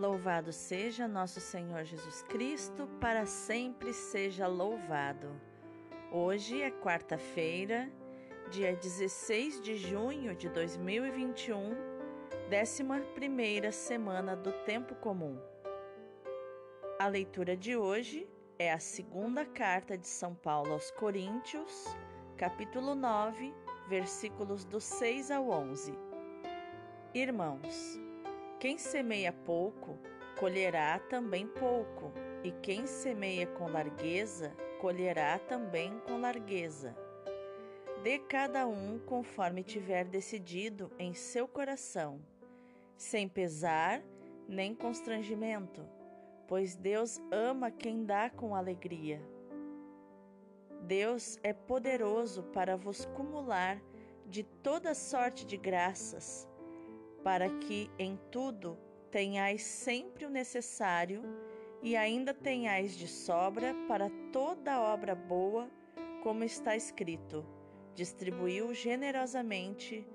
Louvado seja nosso Senhor Jesus Cristo, para sempre seja louvado. Hoje é quarta-feira, dia 16 de junho de 2021, 11 semana do Tempo Comum. A leitura de hoje é a segunda carta de São Paulo aos Coríntios, capítulo 9, versículos do 6 ao 11. Irmãos, quem semeia pouco, colherá também pouco, e quem semeia com largueza, colherá também com largueza. Dê cada um conforme tiver decidido em seu coração, sem pesar nem constrangimento, pois Deus ama quem dá com alegria. Deus é poderoso para vos cumular de toda sorte de graças para que em tudo tenhais sempre o necessário e ainda tenhais de sobra para toda obra boa, como está escrito: distribuiu generosamente,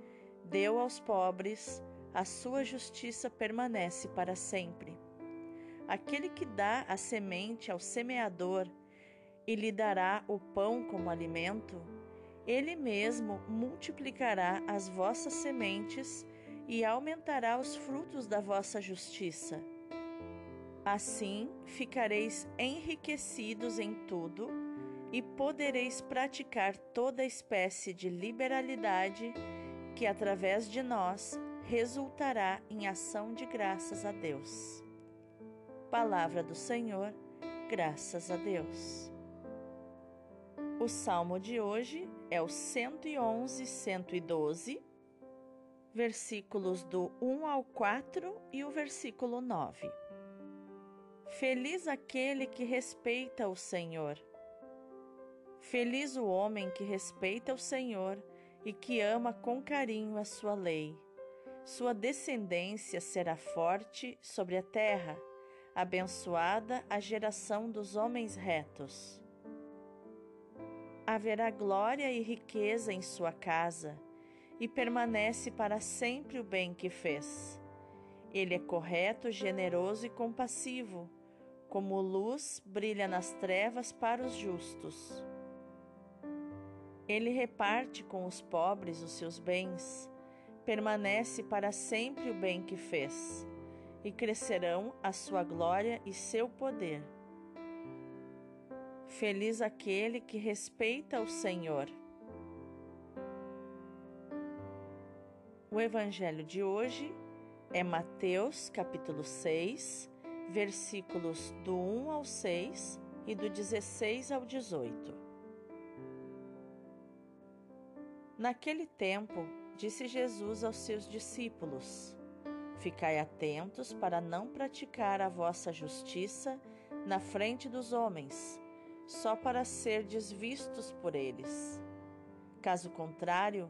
deu aos pobres, a sua justiça permanece para sempre. Aquele que dá a semente ao semeador e lhe dará o pão como alimento, ele mesmo multiplicará as vossas sementes e aumentará os frutos da vossa justiça. Assim ficareis enriquecidos em tudo e podereis praticar toda espécie de liberalidade que, através de nós, resultará em ação de graças a Deus. Palavra do Senhor, graças a Deus. O salmo de hoje é o 111, 112 versículos do 1 ao 4 e o versículo 9. Feliz aquele que respeita o Senhor. Feliz o homem que respeita o Senhor e que ama com carinho a sua lei. Sua descendência será forte sobre a terra, abençoada a geração dos homens retos. Haverá glória e riqueza em sua casa e permanece para sempre o bem que fez. Ele é correto, generoso e compassivo, como luz brilha nas trevas para os justos. Ele reparte com os pobres os seus bens, permanece para sempre o bem que fez, e crescerão a sua glória e seu poder. Feliz aquele que respeita o Senhor O evangelho de hoje é Mateus, capítulo 6, versículos do 1 ao 6 e do 16 ao 18. Naquele tempo, disse Jesus aos seus discípulos: Ficai atentos para não praticar a vossa justiça na frente dos homens, só para serdes vistos por eles. Caso contrário,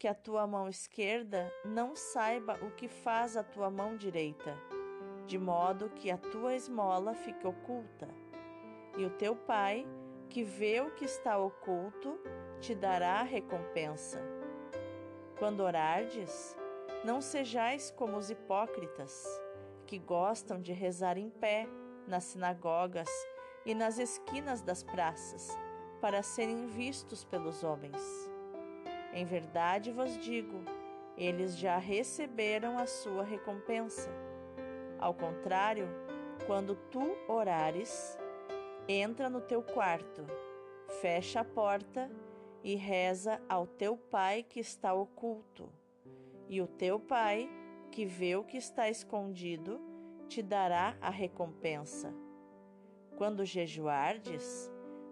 que a tua mão esquerda não saiba o que faz a tua mão direita, de modo que a tua esmola fique oculta. E o teu pai, que vê o que está oculto, te dará recompensa. Quando orardes, não sejais como os hipócritas, que gostam de rezar em pé nas sinagogas e nas esquinas das praças, para serem vistos pelos homens. Em verdade vos digo, eles já receberam a sua recompensa. Ao contrário, quando tu orares, entra no teu quarto, fecha a porta e reza ao teu pai que está oculto. E o teu pai, que vê o que está escondido, te dará a recompensa. Quando jejuardes,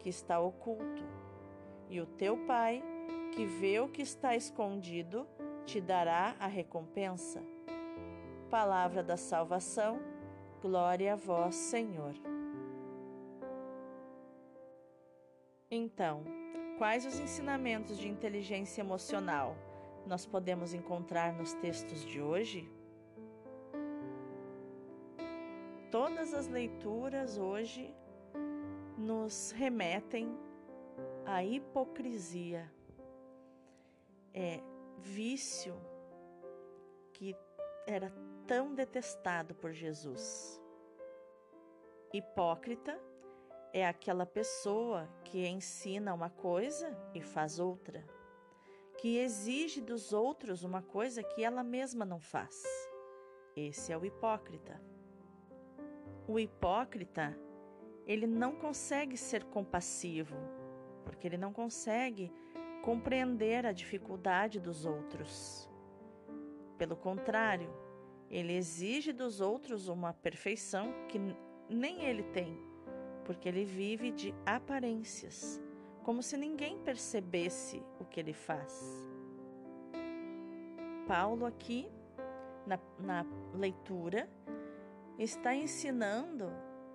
que está oculto. E o teu Pai, que vê o que está escondido, te dará a recompensa. Palavra da salvação, glória a vós, Senhor. Então, quais os ensinamentos de inteligência emocional nós podemos encontrar nos textos de hoje? Todas as leituras hoje nos remetem à hipocrisia. É vício que era tão detestado por Jesus. Hipócrita é aquela pessoa que ensina uma coisa e faz outra, que exige dos outros uma coisa que ela mesma não faz. Esse é o hipócrita. O hipócrita, ele não consegue ser compassivo, porque ele não consegue compreender a dificuldade dos outros. Pelo contrário, ele exige dos outros uma perfeição que nem ele tem, porque ele vive de aparências, como se ninguém percebesse o que ele faz. Paulo, aqui, na, na leitura, está ensinando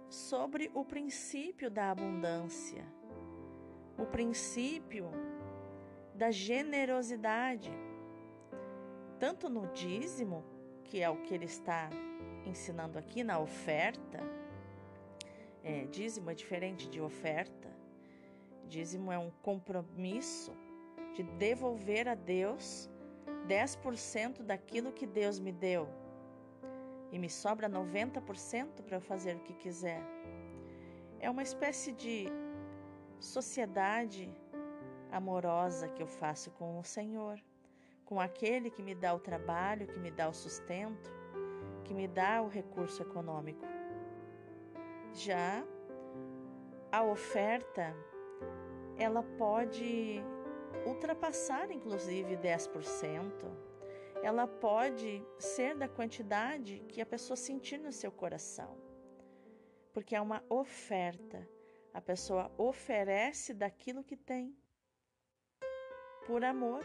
sobre o princípio da abundância, o princípio da generosidade, tanto no dízimo, que é o que ele está ensinando aqui na oferta. É, dízimo é diferente de oferta. Dízimo é um compromisso de devolver a Deus 10% daquilo que Deus me deu. E me sobra 90% para eu fazer o que quiser. É uma espécie de sociedade amorosa que eu faço com o Senhor, com aquele que me dá o trabalho, que me dá o sustento, que me dá o recurso econômico. Já a oferta, ela pode ultrapassar inclusive 10%. Ela pode ser da quantidade que a pessoa sentir no seu coração. Porque é uma oferta. A pessoa oferece daquilo que tem por amor,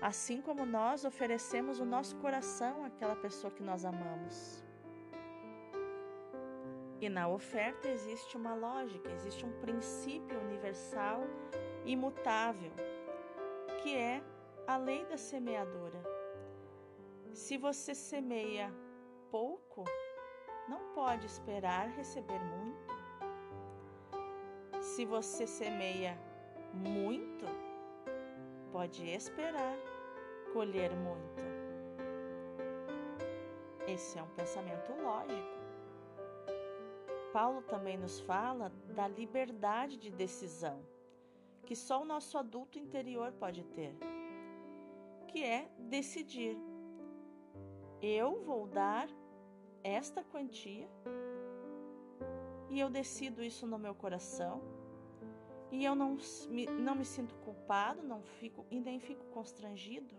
assim como nós oferecemos o nosso coração àquela pessoa que nós amamos. E na oferta existe uma lógica, existe um princípio universal imutável, que é a lei da semeadura. Se você semeia pouco, não pode esperar receber muito. Se você semeia muito, pode esperar colher muito. Esse é um pensamento lógico. Paulo também nos fala da liberdade de decisão que só o nosso adulto interior pode ter, que é decidir. Eu vou dar esta quantia e eu decido isso no meu coração e eu não me, não me sinto culpado, não fico e nem fico constrangido,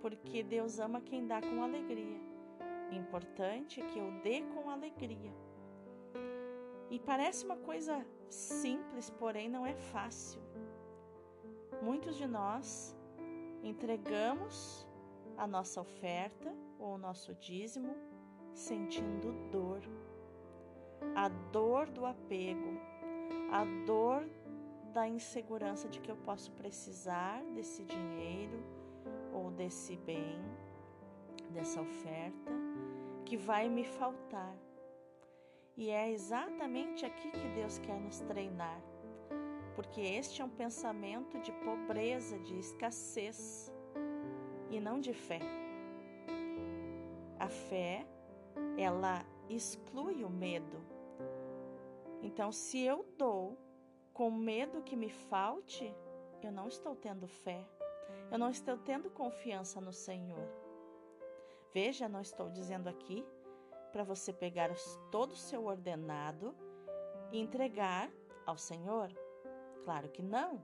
porque Deus ama quem dá com alegria. Importante é que eu dê com alegria. E parece uma coisa simples, porém não é fácil. Muitos de nós entregamos a nossa oferta ou o nosso dízimo sentindo dor. A dor do apego, a dor da insegurança de que eu posso precisar desse dinheiro ou desse bem, dessa oferta, que vai me faltar. E é exatamente aqui que Deus quer nos treinar, porque este é um pensamento de pobreza, de escassez e não de fé. A fé, ela exclui o medo então, se eu dou com medo que me falte, eu não estou tendo fé, eu não estou tendo confiança no Senhor. Veja, não estou dizendo aqui para você pegar todo o seu ordenado e entregar ao Senhor? Claro que não.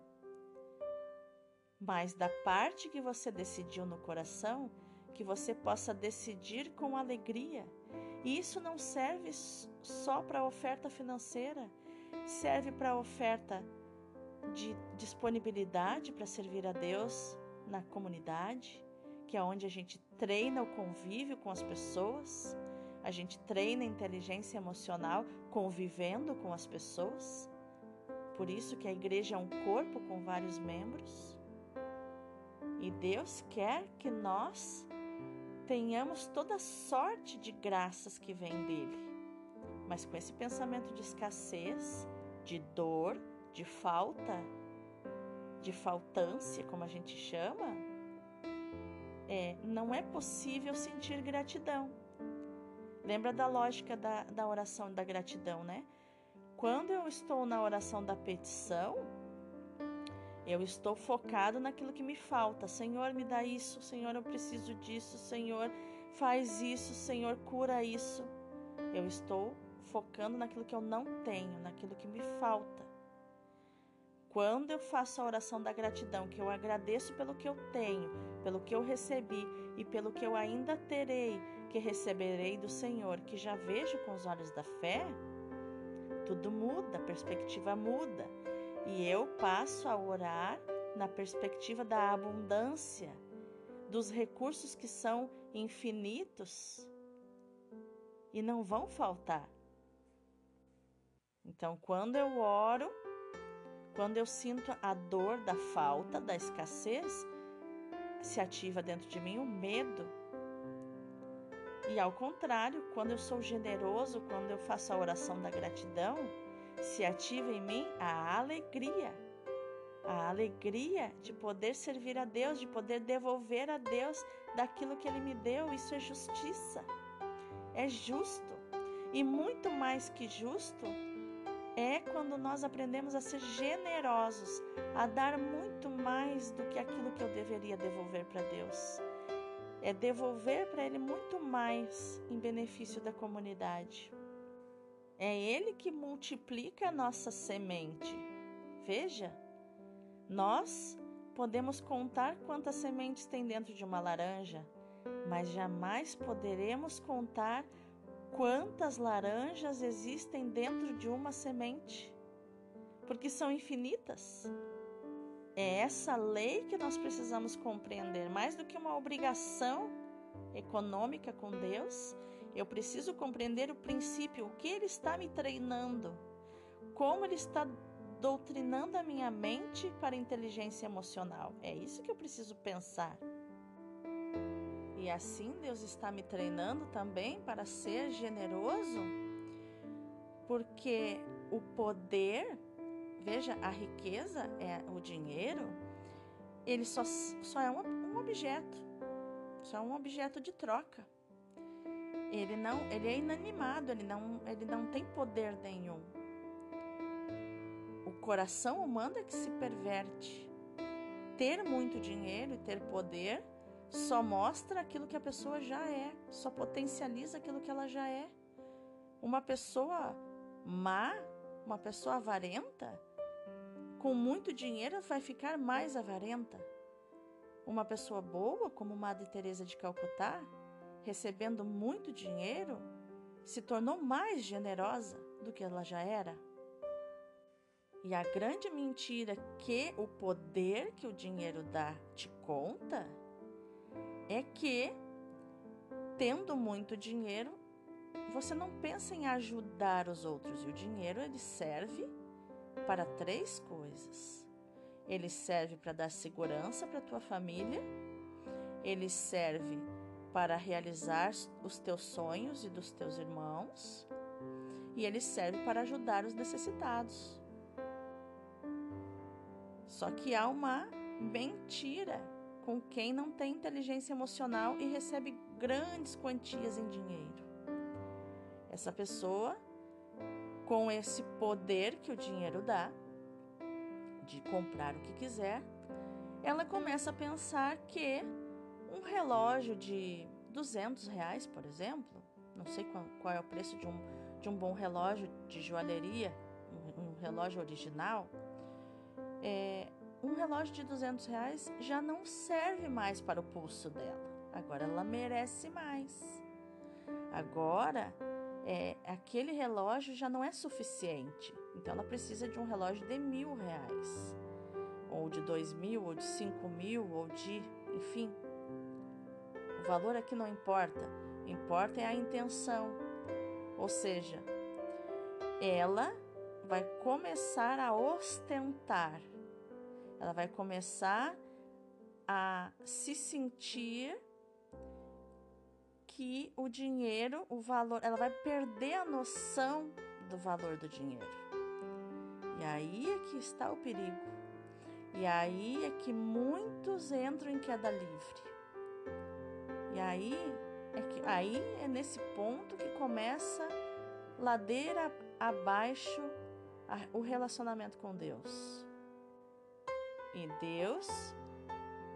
Mas da parte que você decidiu no coração, que você possa decidir com alegria. E isso não serve só para oferta financeira, serve para oferta de disponibilidade para servir a Deus na comunidade, que é onde a gente treina o convívio com as pessoas, a gente treina a inteligência emocional convivendo com as pessoas. Por isso que a igreja é um corpo com vários membros. E Deus quer que nós tenhamos toda sorte de graças que vem dele. Mas com esse pensamento de escassez, de dor, de falta, de faltância, como a gente chama, é, não é possível sentir gratidão. Lembra da lógica da, da oração da gratidão, né? Quando eu estou na oração da petição, eu estou focado naquilo que me falta. Senhor, me dá isso. Senhor, eu preciso disso. Senhor, faz isso. Senhor, cura isso. Eu estou focando naquilo que eu não tenho, naquilo que me falta. Quando eu faço a oração da gratidão, que eu agradeço pelo que eu tenho, pelo que eu recebi e pelo que eu ainda terei, que receberei do Senhor, que já vejo com os olhos da fé, tudo muda, a perspectiva muda. E eu passo a orar na perspectiva da abundância, dos recursos que são infinitos e não vão faltar. Então, quando eu oro, quando eu sinto a dor da falta, da escassez, se ativa dentro de mim o medo. E ao contrário, quando eu sou generoso, quando eu faço a oração da gratidão, se ativa em mim a alegria. A alegria de poder servir a Deus, de poder devolver a Deus daquilo que Ele me deu. Isso é justiça. É justo. E muito mais que justo, é quando nós aprendemos a ser generosos, a dar muito mais do que aquilo que eu deveria devolver para Deus. É devolver para Ele muito mais em benefício da comunidade. É Ele que multiplica a nossa semente. Veja, nós podemos contar quantas sementes tem dentro de uma laranja, mas jamais poderemos contar quantas laranjas existem dentro de uma semente, porque são infinitas. É essa lei que nós precisamos compreender, mais do que uma obrigação econômica com Deus, eu preciso compreender o princípio, o que Ele está me treinando, como Ele está doutrinando a minha mente para a inteligência emocional. É isso que eu preciso pensar. E assim Deus está me treinando também para ser generoso, porque o poder, veja, a riqueza, é o dinheiro, ele só, só é um, um objeto, só é um objeto de troca. Ele não, ele é inanimado, ele não, ele não tem poder nenhum. O coração humano é que se perverte. Ter muito dinheiro e ter poder só mostra aquilo que a pessoa já é, só potencializa aquilo que ela já é. Uma pessoa má, uma pessoa avarenta, com muito dinheiro vai ficar mais avarenta. Uma pessoa boa, como Madre Teresa de Calcutá, recebendo muito dinheiro, se tornou mais generosa do que ela já era. E a grande mentira que o poder que o dinheiro dá te conta é que, tendo muito dinheiro, você não pensa em ajudar os outros. E o dinheiro ele serve para três coisas. Ele serve para dar segurança para tua família. Ele serve para realizar os teus sonhos e dos teus irmãos. E ele serve para ajudar os necessitados. Só que há uma mentira com quem não tem inteligência emocional e recebe grandes quantias em dinheiro. Essa pessoa, com esse poder que o dinheiro dá, de comprar o que quiser, ela começa a pensar que um relógio de 200 reais, por exemplo, Não sei qual, qual é o preço de um, de um bom relógio de joalheria, um, um relógio original. É, um relógio de 200 reais já não serve mais para o pulso dela. Agora ela merece mais. Agora, é, aquele relógio já não é suficiente. Então ela precisa de um relógio de mil reais, ou de dois mil, ou de cinco mil, ou de, enfim. Valor aqui não importa. Importa é a intenção. Ou seja, ela vai começar a ostentar. Ela vai começar a se sentir que o dinheiro, o valor, ela vai perder a noção do valor do dinheiro. E aí é que está o perigo. E aí é que muitos entram em queda livre. E aí é que aí é nesse ponto que começa ladeira abaixo o relacionamento com Deus. E Deus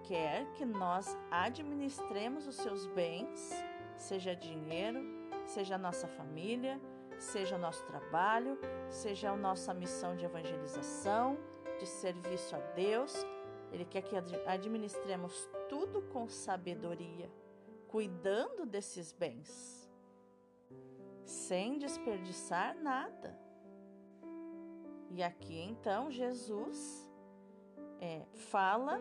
quer que nós administremos os seus bens seja dinheiro, seja a nossa família, seja o nosso trabalho, seja a nossa missão de evangelização, de serviço a Deus. Ele quer que administremos tudo com sabedoria, cuidando desses bens, sem desperdiçar nada. E aqui então Jesus é, fala,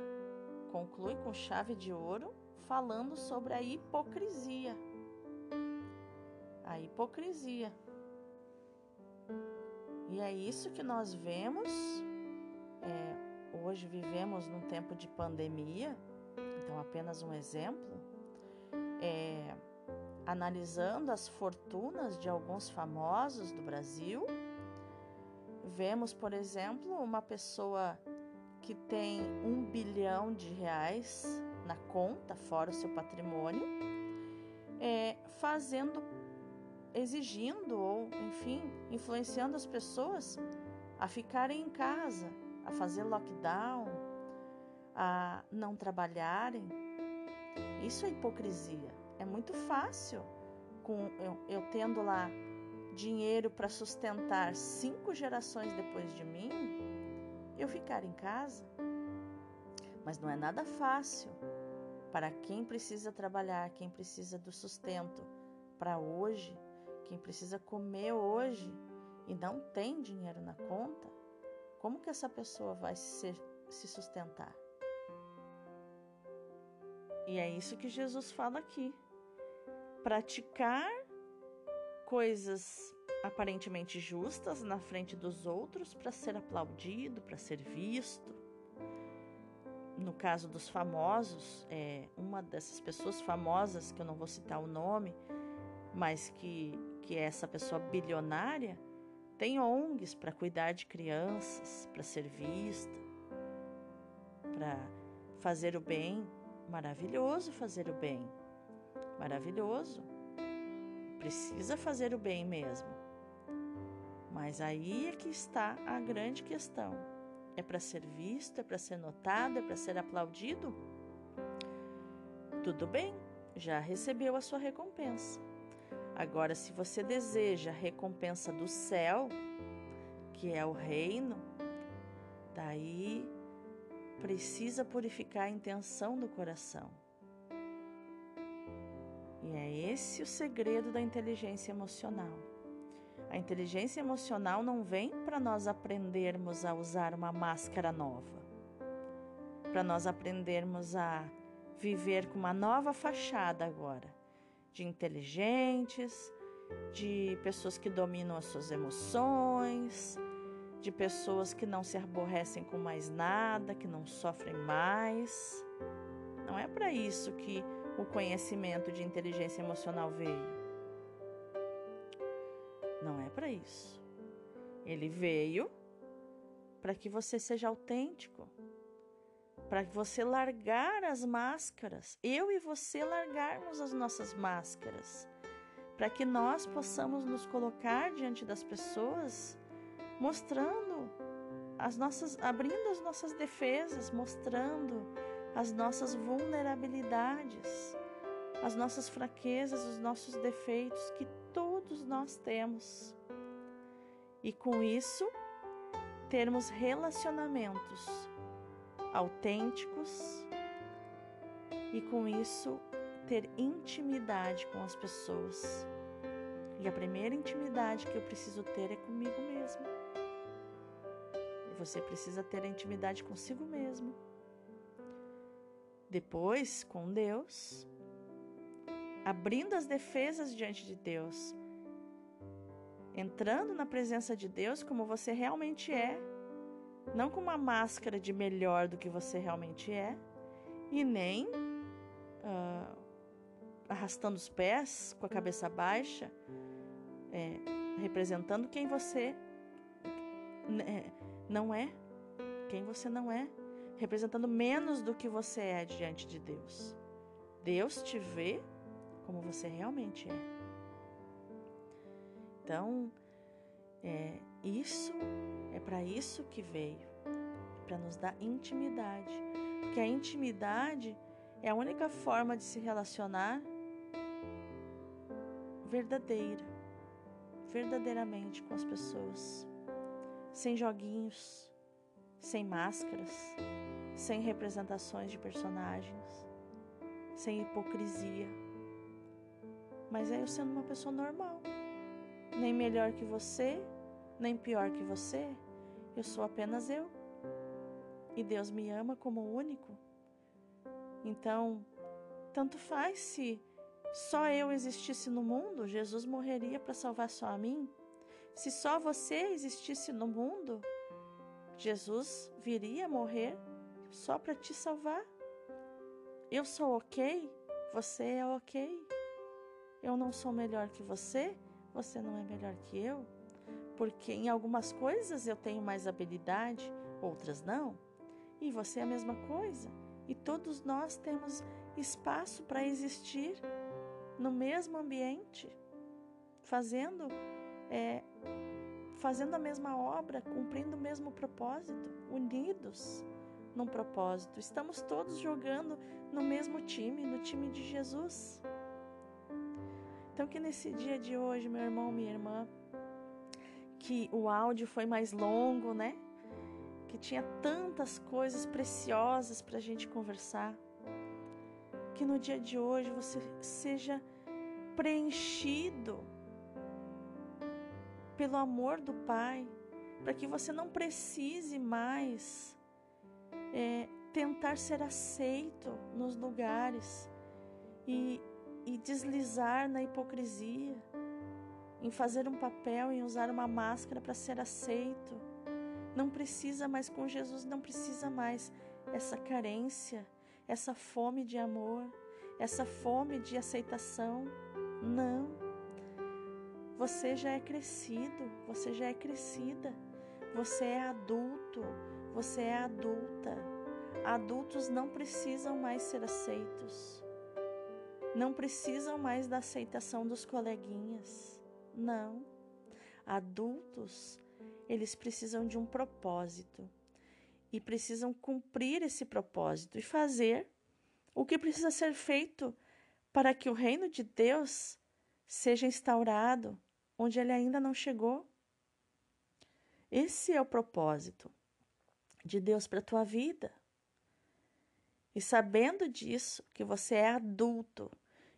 conclui com chave de ouro, falando sobre a hipocrisia a hipocrisia. E é isso que nós vemos. É, hoje vivemos num tempo de pandemia, então, apenas um exemplo. É, analisando as fortunas de alguns famosos do Brasil, vemos, por exemplo, uma pessoa que tem um bilhão de reais na conta, fora o seu patrimônio, é, fazendo exigindo ou, enfim, influenciando as pessoas a ficarem em casa, a fazer lockdown, a não trabalharem. Isso é hipocrisia. É muito fácil, com eu, eu tendo lá dinheiro para sustentar cinco gerações depois de mim, eu ficar em casa. Mas não é nada fácil para quem precisa trabalhar, quem precisa do sustento para hoje quem precisa comer hoje e não tem dinheiro na conta, como que essa pessoa vai se, se sustentar? E é isso que Jesus fala aqui. Praticar coisas aparentemente justas na frente dos outros para ser aplaudido, para ser visto. No caso dos famosos, é, uma dessas pessoas famosas, que eu não vou citar o nome, mas que que essa pessoa bilionária tem ONGs para cuidar de crianças, para ser vista, para fazer o bem. Maravilhoso fazer o bem. Maravilhoso. Precisa fazer o bem mesmo. Mas aí é que está a grande questão. É para ser visto, é para ser notado, é para ser aplaudido? Tudo bem, já recebeu a sua recompensa. Agora, se você deseja a recompensa do céu, que é o reino, daí precisa purificar a intenção do coração. E é esse o segredo da inteligência emocional. A inteligência emocional não vem para nós aprendermos a usar uma máscara nova, para nós aprendermos a viver com uma nova fachada agora de inteligentes, de pessoas que dominam as suas emoções, de pessoas que não se aborrecem com mais nada, que não sofrem mais. Não é para isso que o conhecimento de inteligência emocional veio. Não é para isso. Ele veio para que você seja autêntico, para você largar as máscaras, eu e você largarmos as nossas máscaras, para que nós possamos nos colocar diante das pessoas, mostrando as nossas, abrindo as nossas defesas, mostrando as nossas vulnerabilidades, as nossas fraquezas, os nossos defeitos que todos nós temos. E com isso, termos relacionamentos autênticos e com isso ter intimidade com as pessoas. E a primeira intimidade que eu preciso ter é comigo mesmo. Você precisa ter intimidade consigo mesmo. Depois, com Deus, abrindo as defesas diante de Deus, entrando na presença de Deus como você realmente é, não com uma máscara de melhor do que você realmente é, e nem uh, arrastando os pés com a cabeça baixa, é, representando quem você né, não é, quem você não é, representando menos do que você é diante de Deus. Deus te vê como você realmente é. Então, é, isso é para isso que veio, para nos dar intimidade, porque a intimidade é a única forma de se relacionar verdadeira, verdadeiramente com as pessoas, sem joguinhos, sem máscaras, sem representações de personagens, sem hipocrisia. Mas é eu sendo uma pessoa normal, nem melhor que você, nem pior que você, eu sou apenas eu. E Deus me ama como único. Então, tanto faz se só eu existisse no mundo, Jesus morreria para salvar só a mim. Se só você existisse no mundo, Jesus viria morrer só para te salvar. Eu sou ok, você é ok. Eu não sou melhor que você, você não é melhor que eu. Porque em algumas coisas eu tenho mais habilidade, outras não. E você é a mesma coisa. E todos nós temos espaço para existir no mesmo ambiente, fazendo, é, fazendo a mesma obra, cumprindo o mesmo propósito, unidos num propósito. Estamos todos jogando no mesmo time, no time de Jesus. Então, que nesse dia de hoje, meu irmão, minha irmã, que o áudio foi mais longo, né? Que tinha tantas coisas preciosas para a gente conversar que no dia de hoje você seja preenchido pelo amor do Pai, para que você não precise mais é, tentar ser aceito nos lugares e, e deslizar na hipocrisia, em fazer um papel, em usar uma máscara para ser aceito. Não precisa mais com Jesus, não precisa mais essa carência essa fome de amor, essa fome de aceitação. Não. Você já é crescido, você já é crescida, você é adulto, você é adulta. Adultos não precisam mais ser aceitos, não precisam mais da aceitação dos coleguinhas. Não. Adultos, eles precisam de um propósito e precisam cumprir esse propósito e fazer o que precisa ser feito para que o reino de Deus seja instaurado onde ele ainda não chegou. Esse é o propósito de Deus para a tua vida. E sabendo disso, que você é adulto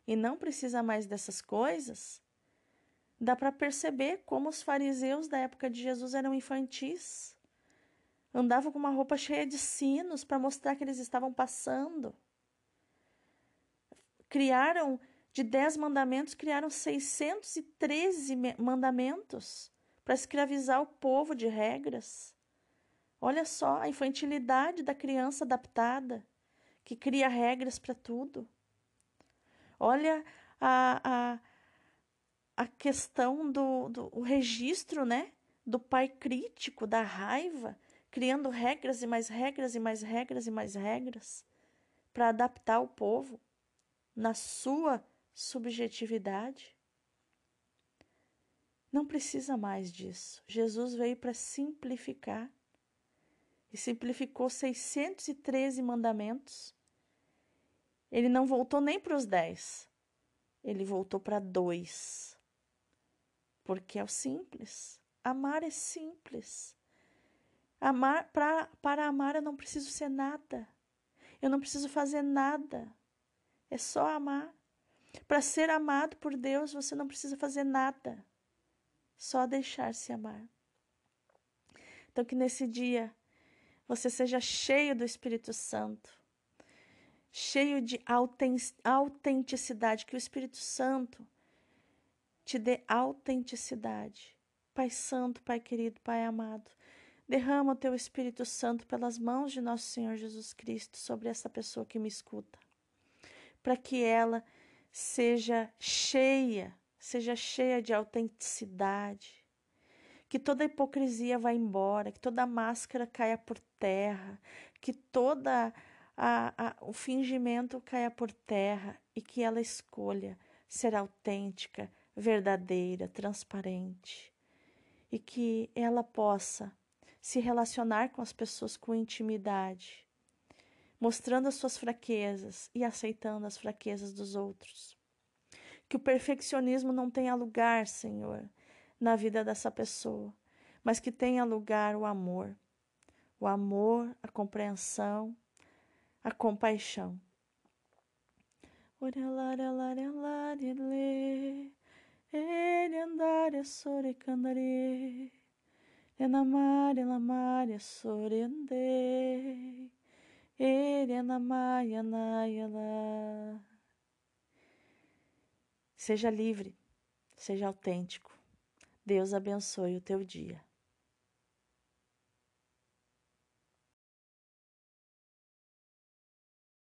e não precisa mais dessas coisas, dá para perceber como os fariseus da época de Jesus eram infantis. Andavam com uma roupa cheia de sinos para mostrar que eles estavam passando. Criaram, de dez mandamentos, criaram 613 mandamentos para escravizar o povo de regras. Olha só a infantilidade da criança adaptada, que cria regras para tudo. Olha a, a, a questão do, do o registro né, do pai crítico, da raiva, criando regras e mais regras e mais regras e mais regras para adaptar o povo na sua subjetividade. Não precisa mais disso. Jesus veio para simplificar e simplificou 613 mandamentos. Ele não voltou nem para os 10, ele voltou para dois. Porque é o simples. Amar é simples. Amar pra, para amar eu não preciso ser nada. Eu não preciso fazer nada. É só amar. Para ser amado por Deus, você não precisa fazer nada. Só deixar-se amar. Então que nesse dia você seja cheio do Espírito Santo, cheio de autenticidade, que o Espírito Santo te dê autenticidade. Pai Santo, Pai querido, Pai amado, derrama o teu Espírito Santo pelas mãos de nosso Senhor Jesus Cristo sobre essa pessoa que me escuta, para que ela seja cheia, seja cheia de autenticidade, que toda hipocrisia vá embora, que toda máscara caia por terra, que toda a, a, o fingimento caia por terra e que ela escolha ser autêntica, verdadeira, transparente. E que ela possa se relacionar com as pessoas com intimidade, mostrando as suas fraquezas e aceitando as fraquezas dos outros. Que o perfeccionismo não tenha lugar, Senhor, na vida dessa pessoa, mas que tenha lugar o amor. O amor, a compreensão, a compaixão. Ele sore ele enamaya nayala. Seja livre, seja autêntico. Deus abençoe o teu dia.